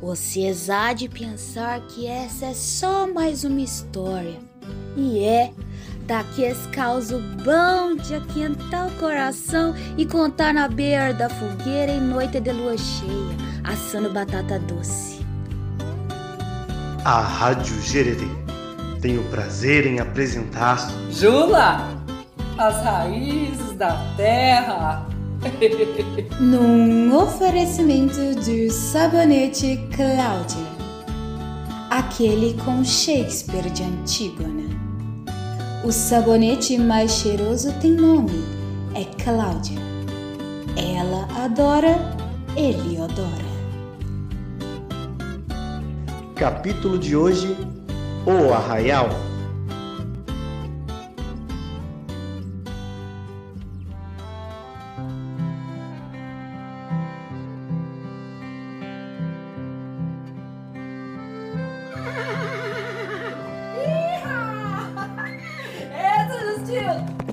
Você há de pensar que essa é só mais uma história. E é daqueles causo bom de aquentar o coração e contar na beira da fogueira em noite de lua cheia, assando batata doce. A Rádio Gererê tem o prazer em apresentar Jula, as raízes da terra. Num oferecimento do sabonete Cláudia, aquele com Shakespeare de Antígona. O sabonete mais cheiroso tem nome, é Cláudia. Ela adora, ele adora. capítulo de hoje O Arraial.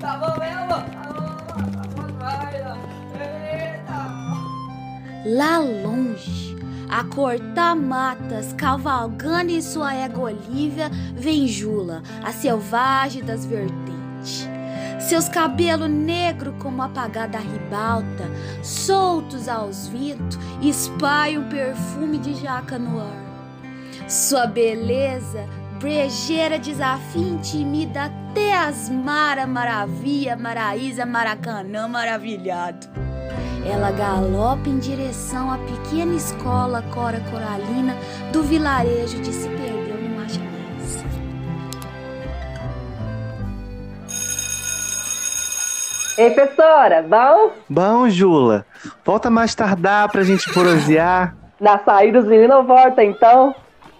Tá? Tá tá! Lá longe, a cortar matas, cavalgando em sua égua Olívia, vem Jula, a selvagem das vertentes. Seus cabelos negros como apagada ribalta, soltos aos ventos, espalham um perfume de jaca no ar. Sua beleza, brejeira, desafia, intimida até as Mara Maravilha, Maraísa, Maracanã maravilhado. Ela galopa em direção à pequena escola Cora Coralina do vilarejo de Se Perdeu no Acha Mais. Ei, professora, bom? Bom, Jula, volta mais tardar pra gente prosear. Na saída os meninos voltam, então.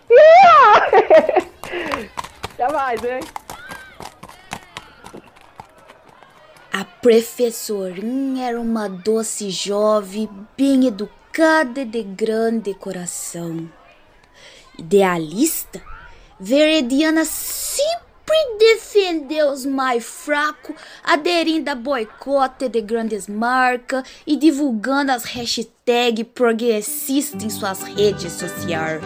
Yeah! Até mais, hein? A professorinha era uma doce jovem, bem educada e de grande coração. Idealista, Verediana sempre defendeu os mais fracos, aderindo a boicote de grandes marcas e divulgando as hashtags progressistas em suas redes sociais.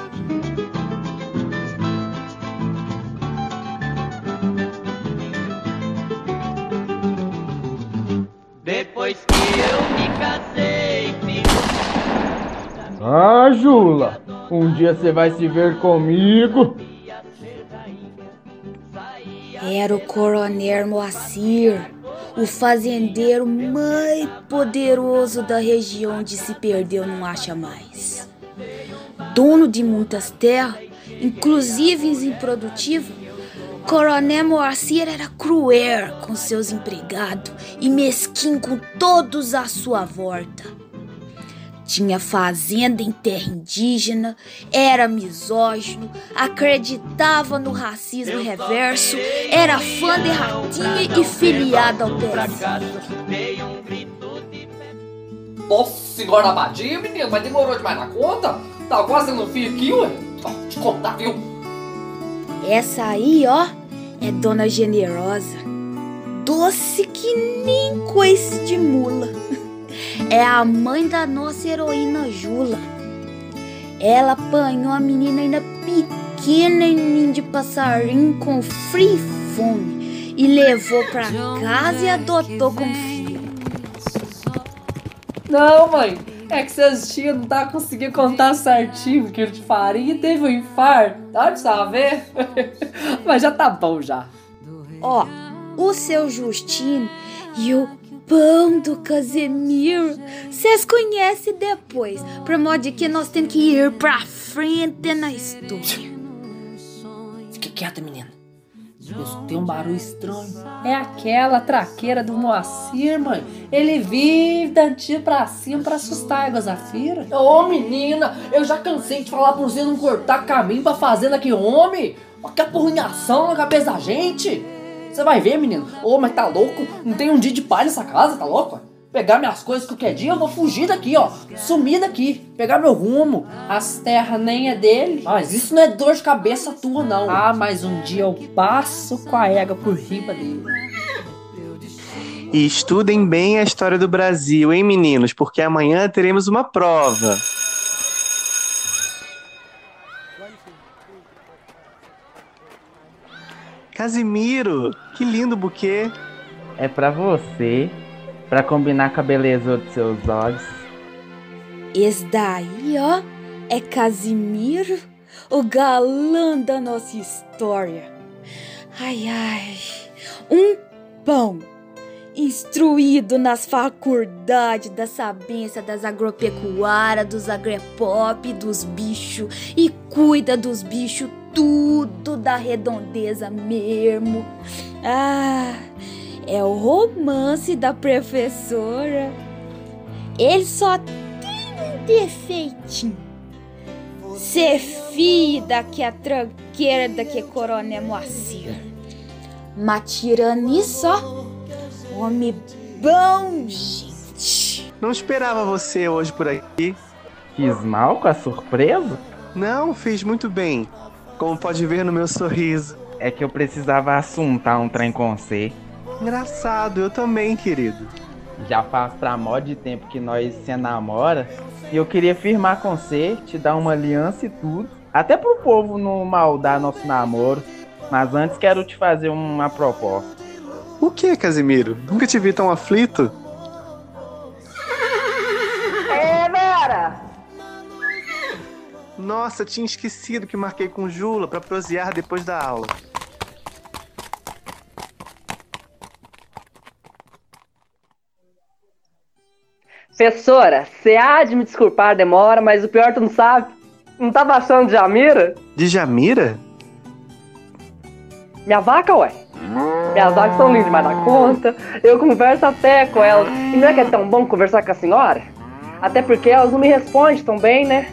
Depois que eu me casei, Ah, Jula, um dia você vai se ver comigo. Era o coronel Moacir, o fazendeiro mais poderoso da região de se perdeu não acha mais. Dono de muitas terras, inclusive improdutivas, Coronel Moacir era cruel com seus empregados e mesquinho com todos à sua volta. Tinha fazenda em terra indígena, era misógino, acreditava no racismo reverso, era fã de ratinha e filiado ao PS. veio grito de Nossa senhora abadia, menino, mas demorou demais na conta? Tá quase no fim aqui, ué? Ó, te contar, viu? Essa aí, ó, é Dona Generosa. Doce que nem coice de mula. É a mãe da nossa heroína Jula. Ela apanhou a menina ainda pequena em ninho de passarinho com frio e fome e levou pra casa e adotou como filho. Não, mãe. É que seus tios não tá conseguindo contar certinho o quilo de farinha e teve um infarto. Dá de saber? Mas já tá bom já. Ó, o seu Justino e o pão do Casemiro, vocês conhecem depois, por modo que nós temos que ir pra frente na história. Fique quieta, menina. Eu escutei um barulho estranho. É aquela traqueira do Moacir, mãe. Ele vive dantinho pra cima pra assustar a Zafira. Ô, menina, eu já cansei de falar pra você não cortar caminho pra fazenda aqui, homem. Olha que apurrinhação na cabeça da gente. Você vai ver, menino. Ô, mas tá louco? Não tem um dia de paz nessa casa, tá louco? Pegar minhas coisas qualquer dia, eu vou fugir daqui, ó. Sumir daqui, pegar meu rumo. As terras nem é dele. Mas isso não é dor de cabeça tua, não. Ah, mas um dia eu passo com a égua por riba dele. E estudem bem a história do Brasil, hein, meninos? Porque amanhã teremos uma prova. Casimiro, que lindo buquê. É pra você, pra combinar com a beleza dos seus olhos. Esse daí, ó, é Casimiro, o galã da nossa história. Ai, ai, um pão instruído nas faculdades da sabência das agropecuárias, dos agrepop, dos bichos e cuida dos bichos tudo da redondeza mesmo. Ah, é o romance da professora. Ele só tem um defeitinho. Ser filho daquela tranqueira daquele coronel Moacir. Mas tirando isso, ó, homem bom, gente. Não esperava você hoje por aqui. Fiz mal com a surpresa? Não, fez muito bem. Como pode ver no meu sorriso. É que eu precisava assuntar um trem com você. Engraçado, eu também, querido. Já faz pra mó de tempo que nós se namora. E eu queria firmar com você, te dar uma aliança e tudo. Até pro povo não maldar nosso namoro. Mas antes quero te fazer uma proposta. O que, Casimiro? Nunca te vi tão aflito. É, Vera! Nossa, tinha esquecido que marquei com Jula pra prosear depois da aula. Professora, você há de me desculpar a demora, mas o pior tu não sabe. Não tava achando de Jamira? De Jamira? Minha vaca, ué. Minhas vacas são lindas demais da conta. Eu converso até com elas. E não é que é tão bom conversar com a senhora? Até porque elas não me respondem tão bem, né?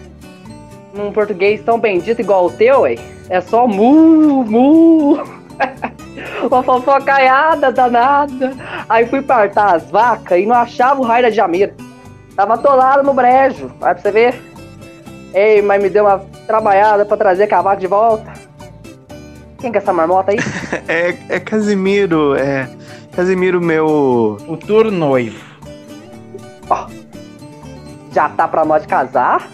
Num português tão bendito igual o teu, ué. É só mu, mu. Uma fofocaiada danada. Aí fui partar as vacas e não achava o raio da Jamira. Tava atolado no brejo. Vai pra você ver. Ei, mas me deu uma trabalhada pra trazer a vaca de volta. Quem que é essa marmota aí? É, é Casimiro, é. Casimiro, meu. Futuro noivo. Já tá pra nós casar?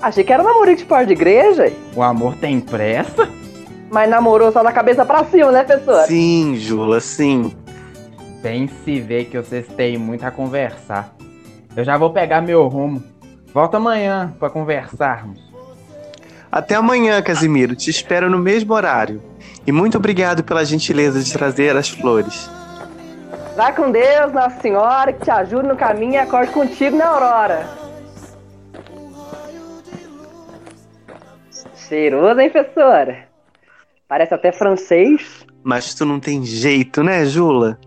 Achei que era namorinho de porta de igreja. O amor tem pressa? Mas namorou só da cabeça pra cima, né, professor? Sim, Jula, sim. Bem se vê que vocês têm muito a conversar. Eu já vou pegar meu rumo. Volta amanhã pra conversarmos. Até amanhã, Casimiro. Te espero no mesmo horário. E muito obrigado pela gentileza de trazer as flores. Vai com Deus, Nossa Senhora, que te ajude no caminho e acorde contigo na aurora. Cheiroso, hein, professora? Parece até francês. Mas tu não tem jeito, né, Jula?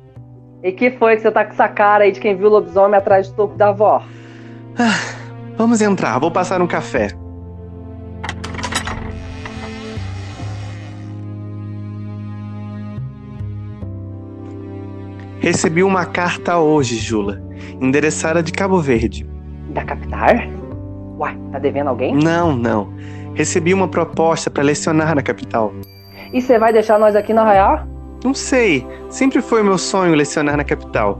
E que foi que você tá com essa cara aí de quem viu o lobisomem atrás do topo da avó? Vamos entrar, vou passar um café. Recebi uma carta hoje, Jula, endereçada de Cabo Verde. Da capital? Uai, tá devendo alguém? Não, não. Recebi uma proposta para lecionar na capital. E você vai deixar nós aqui no Arraial? Não sei, sempre foi meu sonho lecionar na capital.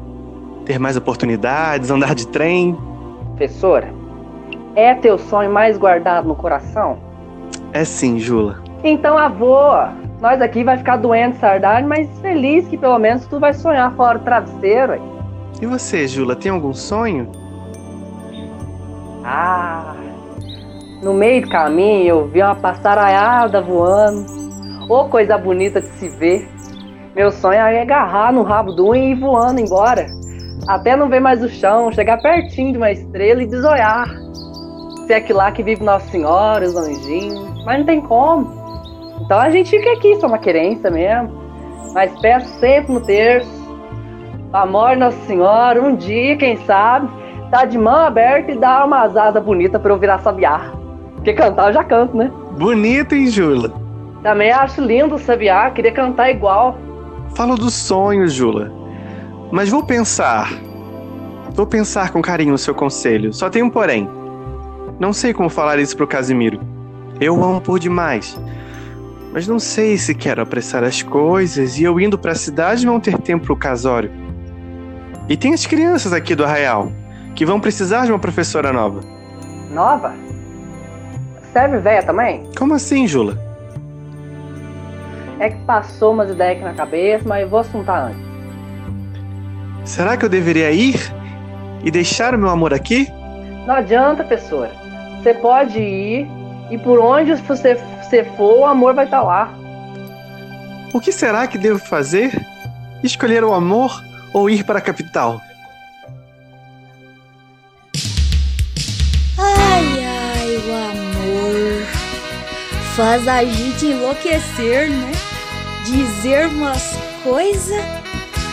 Ter mais oportunidades, andar de trem. Professora, é teu sonho mais guardado no coração? É sim, Jula. Então, avô, nós aqui vai ficar doente, saudade, mas feliz que pelo menos tu vai sonhar fora do travesseiro. E você, Jula, tem algum sonho? Ah, no meio do caminho eu vi uma passaraiada voando. Ô, coisa bonita de se ver. Meu sonho é agarrar no rabo do um e ir voando embora. Até não ver mais o chão, chegar pertinho de uma estrela e desolhar. Se é aquilo lá que vive Nossa Senhora, os anjinhos. Mas não tem como. Então a gente fica aqui, só uma querência mesmo. Mas peço sempre no terço. Amor Nossa Senhora, um dia, quem sabe, tá de mão aberta e dá uma asada bonita pra eu virar sabiá. Porque cantar eu já canto, né? Bonito, hein, Jula? Também acho lindo o sabiá, queria cantar igual. Falo do sonho, Jula. Mas vou pensar. Vou pensar com carinho o seu conselho. Só tem um porém. Não sei como falar isso pro Casimiro. Eu o amo por demais. Mas não sei se quero apressar as coisas e eu indo pra cidade não ter tempo pro casório. E tem as crianças aqui do arraial, que vão precisar de uma professora nova. Nova? Serve véia também? Como assim, Jula? É que passou umas ideias aqui na cabeça, mas eu vou assuntar antes. Será que eu deveria ir e deixar o meu amor aqui? Não adianta, professora. Você pode ir e por onde você, você for, o amor vai estar lá. O que será que devo fazer? Escolher o amor ou ir para a capital? Ai, ai, o amor faz a gente enlouquecer, né? Dizer umas coisas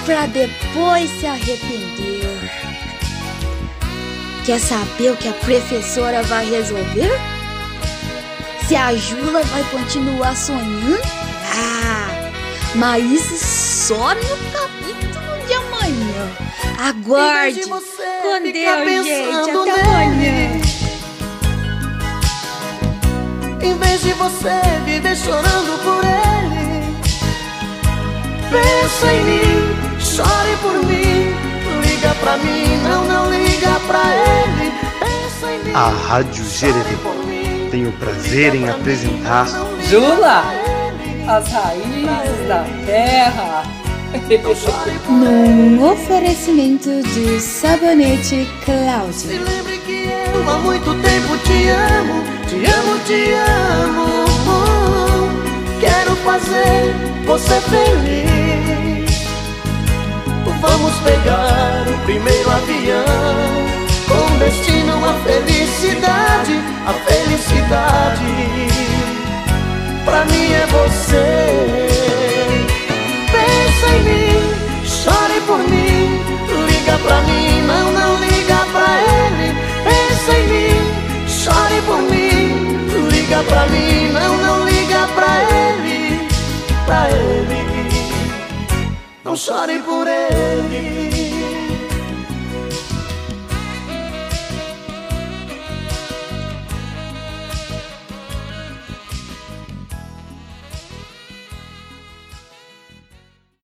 pra depois se arrepender. Quer saber o que a professora vai resolver? Se a Jula vai continuar sonhando? Ah, mas isso só no capítulo de amanhã. Aguarde! Com Deus, gente. Até amanhã. Em vez de você viver chorando por ele Pensa em mim, chore por mim. Liga pra mim, não, não liga pra ele. Pensa em mim, A Rádio Gererê tem o prazer em apresentar Jula, as raízes da terra. Num oferecimento de sabonete Se Cláudio. lembre que eu há muito tempo te amo Te amo, te amo. Quero fazer você feliz Destino à felicidade A felicidade. Pra mim é você. Pensa em mim, chore por mim. Liga pra mim, não, não liga pra ele. Pensa em mim, chore por mim. Liga pra mim, não, não liga pra ele. Pra ele. Não chore por